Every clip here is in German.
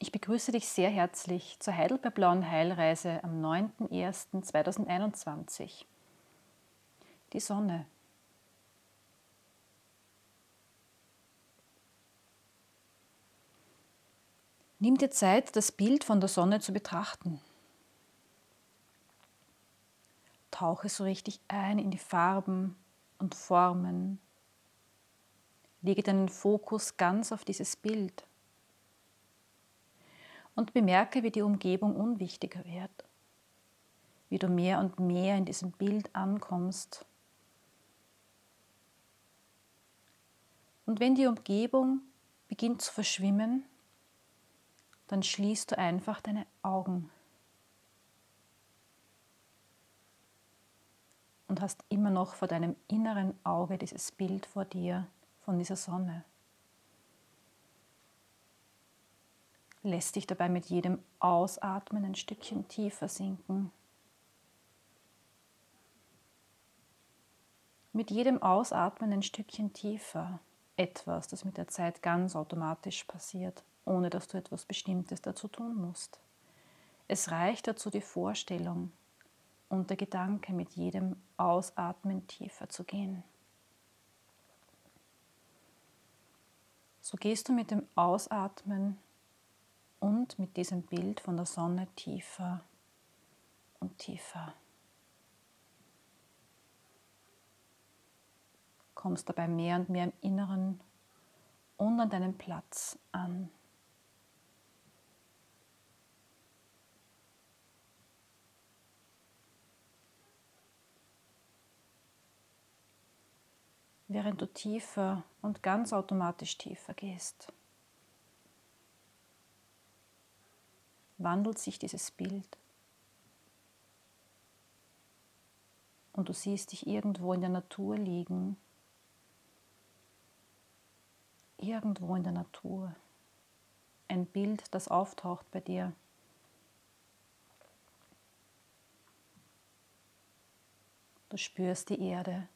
Ich begrüße dich sehr herzlich zur Heidelberg Blauen Heilreise am 9.01.2021. Die Sonne. Nimm dir Zeit, das Bild von der Sonne zu betrachten. Tauche so richtig ein in die Farben und Formen. Lege deinen Fokus ganz auf dieses Bild und bemerke, wie die Umgebung unwichtiger wird, wie du mehr und mehr in diesem Bild ankommst. Und wenn die Umgebung beginnt zu verschwimmen, dann schließt du einfach deine Augen und hast immer noch vor deinem inneren Auge dieses Bild vor dir von dieser Sonne. Lässt dich dabei mit jedem Ausatmen ein Stückchen tiefer sinken. Mit jedem Ausatmen ein Stückchen tiefer. Etwas, das mit der Zeit ganz automatisch passiert, ohne dass du etwas Bestimmtes dazu tun musst. Es reicht dazu die Vorstellung und der Gedanke, mit jedem Ausatmen tiefer zu gehen. So gehst du mit dem Ausatmen und mit diesem Bild von der Sonne tiefer und tiefer. Kommst dabei mehr und mehr im Inneren und an deinem Platz an. Während du tiefer und ganz automatisch tiefer gehst. Wandelt sich dieses Bild. Und du siehst dich irgendwo in der Natur liegen. Irgendwo in der Natur. Ein Bild, das auftaucht bei dir. Du spürst die Erde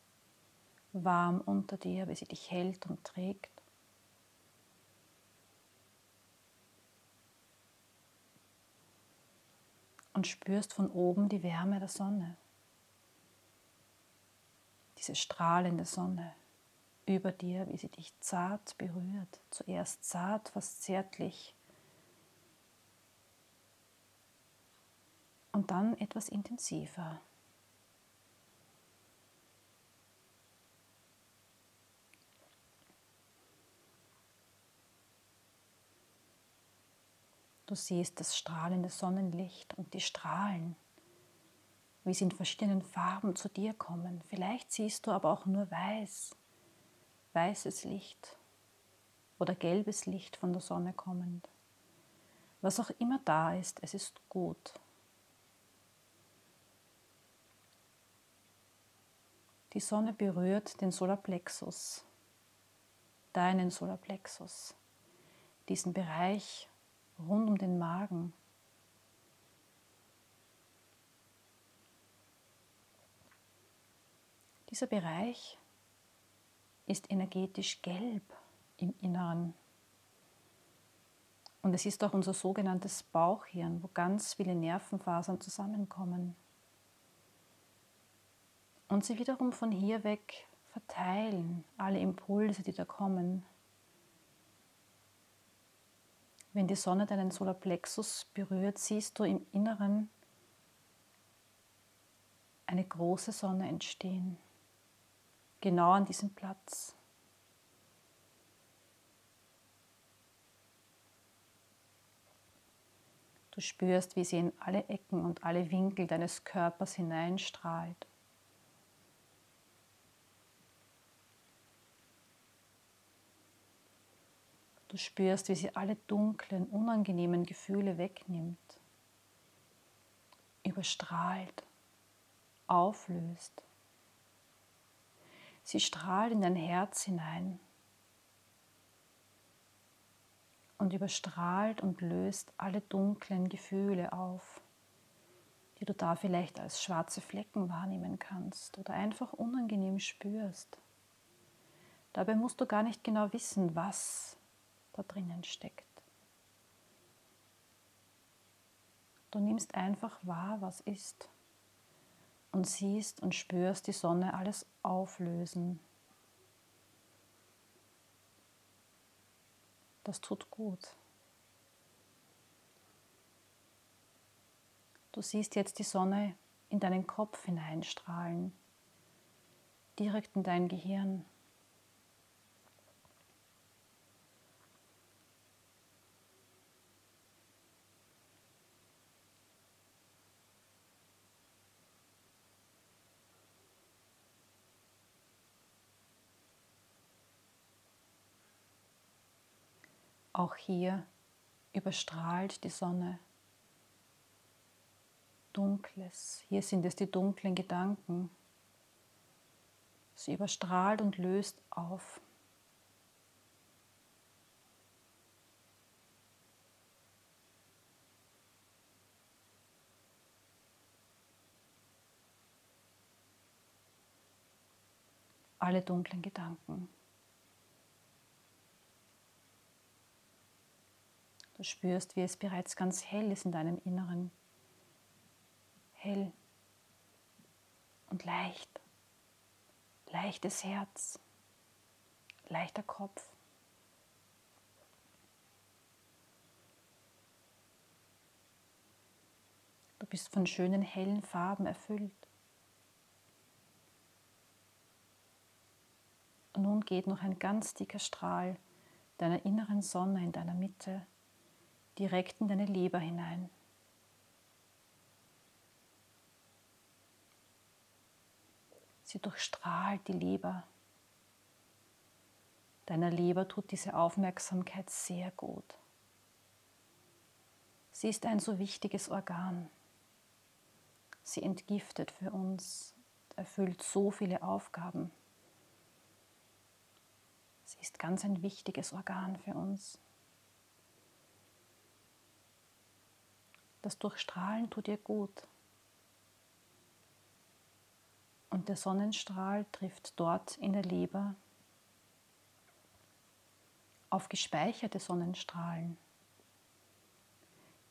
warm unter dir, wie sie dich hält und trägt. Und spürst von oben die Wärme der Sonne. Diese strahlende Sonne über dir, wie sie dich zart berührt. Zuerst zart, fast zärtlich. Und dann etwas intensiver. Du siehst das strahlende Sonnenlicht und die Strahlen, wie sie in verschiedenen Farben zu dir kommen. Vielleicht siehst du aber auch nur weiß, weißes Licht oder gelbes Licht von der Sonne kommend. Was auch immer da ist, es ist gut. Die Sonne berührt den Solarplexus, deinen Solarplexus, diesen Bereich, rund um den Magen. Dieser Bereich ist energetisch gelb im Inneren. Und es ist auch unser sogenanntes Bauchhirn, wo ganz viele Nervenfasern zusammenkommen. Und sie wiederum von hier weg verteilen, alle Impulse, die da kommen, wenn die Sonne deinen Solarplexus berührt, siehst du im Inneren eine große Sonne entstehen, genau an diesem Platz. Du spürst, wie sie in alle Ecken und alle Winkel deines Körpers hineinstrahlt. Du spürst, wie sie alle dunklen, unangenehmen Gefühle wegnimmt, überstrahlt, auflöst. Sie strahlt in dein Herz hinein und überstrahlt und löst alle dunklen Gefühle auf, die du da vielleicht als schwarze Flecken wahrnehmen kannst oder einfach unangenehm spürst. Dabei musst du gar nicht genau wissen, was da drinnen steckt. Du nimmst einfach wahr, was ist und siehst und spürst die Sonne alles auflösen. Das tut gut. Du siehst jetzt die Sonne in deinen Kopf hineinstrahlen, direkt in dein Gehirn. Auch hier überstrahlt die Sonne Dunkles. Hier sind es die dunklen Gedanken. Sie überstrahlt und löst auf. Alle dunklen Gedanken. Du spürst, wie es bereits ganz hell ist in deinem Inneren. Hell und leicht. Leichtes Herz, leichter Kopf. Du bist von schönen hellen Farben erfüllt. Und nun geht noch ein ganz dicker Strahl deiner inneren Sonne in deiner Mitte direkt in deine Leber hinein. Sie durchstrahlt die Leber. Deiner Leber tut diese Aufmerksamkeit sehr gut. Sie ist ein so wichtiges Organ. Sie entgiftet für uns, erfüllt so viele Aufgaben. Sie ist ganz ein wichtiges Organ für uns. Das Durchstrahlen tut ihr gut. Und der Sonnenstrahl trifft dort in der Leber auf gespeicherte Sonnenstrahlen.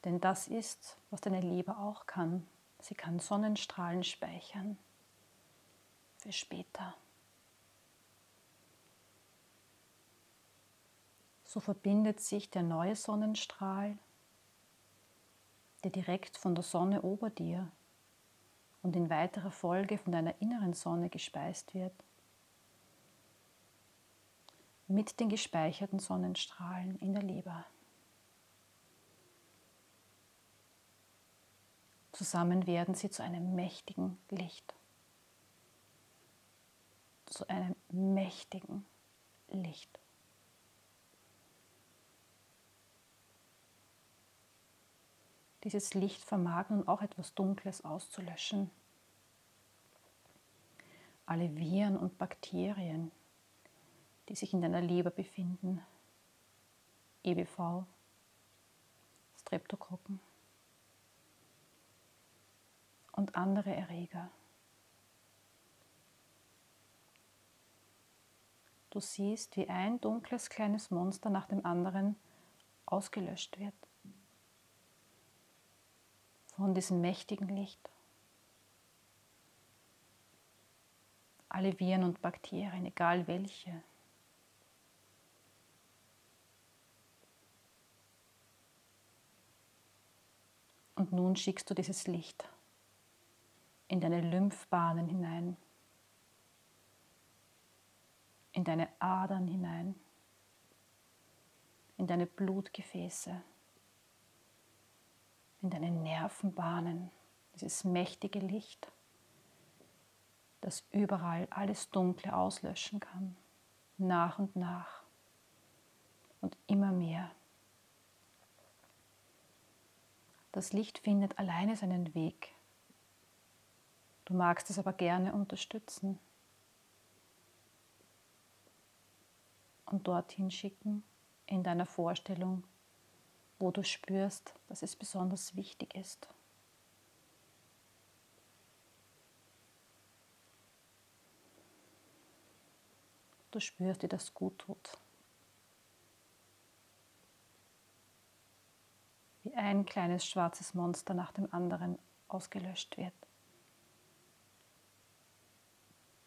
Denn das ist, was deine Leber auch kann. Sie kann Sonnenstrahlen speichern für später. So verbindet sich der neue Sonnenstrahl der direkt von der Sonne ober dir und in weiterer Folge von deiner inneren Sonne gespeist wird, mit den gespeicherten Sonnenstrahlen in der Leber. Zusammen werden sie zu einem mächtigen Licht. Zu einem mächtigen Licht. Dieses Licht vermag nun auch etwas Dunkles auszulöschen. Alle Viren und Bakterien, die sich in deiner Leber befinden, EBV, Streptokokken und andere Erreger. Du siehst, wie ein dunkles kleines Monster nach dem anderen ausgelöscht wird von diesem mächtigen Licht. Alle Viren und Bakterien, egal welche. Und nun schickst du dieses Licht in deine Lymphbahnen hinein, in deine Adern hinein, in deine Blutgefäße in deine Nervenbahnen, dieses mächtige Licht, das überall alles Dunkle auslöschen kann, nach und nach und immer mehr. Das Licht findet alleine seinen Weg. Du magst es aber gerne unterstützen und dorthin schicken in deiner Vorstellung, wo du spürst, dass es besonders wichtig ist. Du spürst, wie das gut tut. Wie wie ein kleines schwarzes Monster nach dem anderen ausgelöscht wird.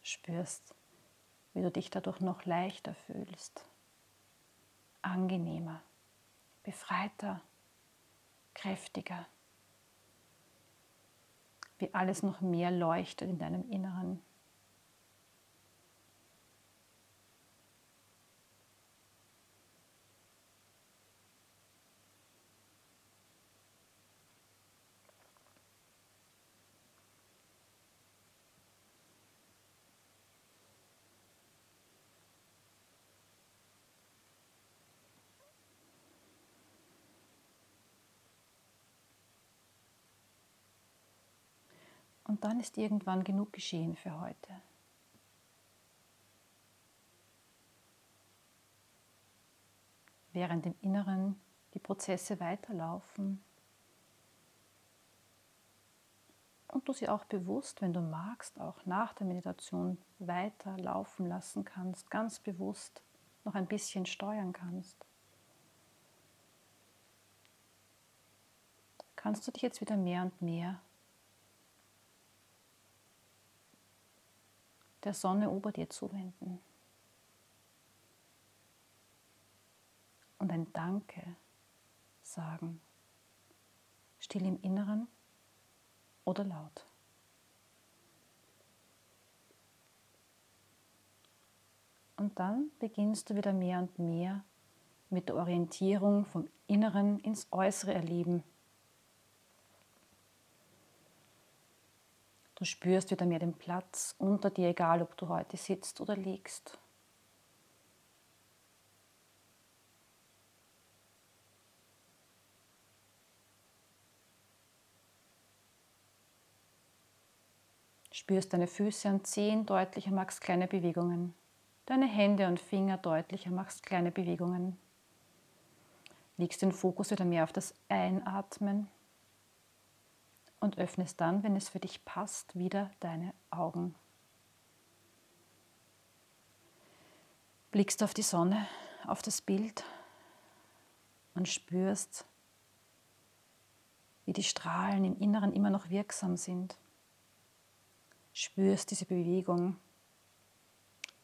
Spürst, wie du dich dadurch noch leichter fühlst, angenehmer, befreiter, kräftiger, wie alles noch mehr leuchtet in deinem Inneren. Und dann ist irgendwann genug geschehen für heute. Während im Inneren die Prozesse weiterlaufen und du sie auch bewusst, wenn du magst, auch nach der Meditation weiter laufen lassen kannst, ganz bewusst noch ein bisschen steuern kannst. Kannst du dich jetzt wieder mehr und mehr der Sonne ober dir zuwenden. Und ein Danke sagen, still im Inneren oder laut. Und dann beginnst du wieder mehr und mehr mit der Orientierung vom Inneren ins Äußere erleben Du spürst wieder mehr den Platz unter dir, egal ob du heute sitzt oder liegst. Spürst deine Füße und Zehen deutlicher, machst kleine Bewegungen. Deine Hände und Finger deutlicher, machst kleine Bewegungen. Legst den Fokus wieder mehr auf das Einatmen und öffnest dann, wenn es für dich passt, wieder deine Augen. Blickst auf die Sonne, auf das Bild und spürst, wie die Strahlen im Inneren immer noch wirksam sind. Spürst diese Bewegung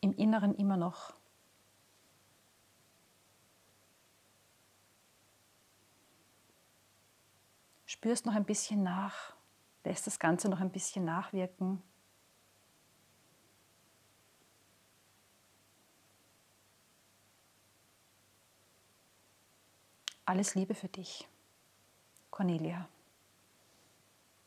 im Inneren immer noch. Spürst noch ein bisschen nach, lässt das Ganze noch ein bisschen nachwirken. Alles Liebe für dich, Cornelia.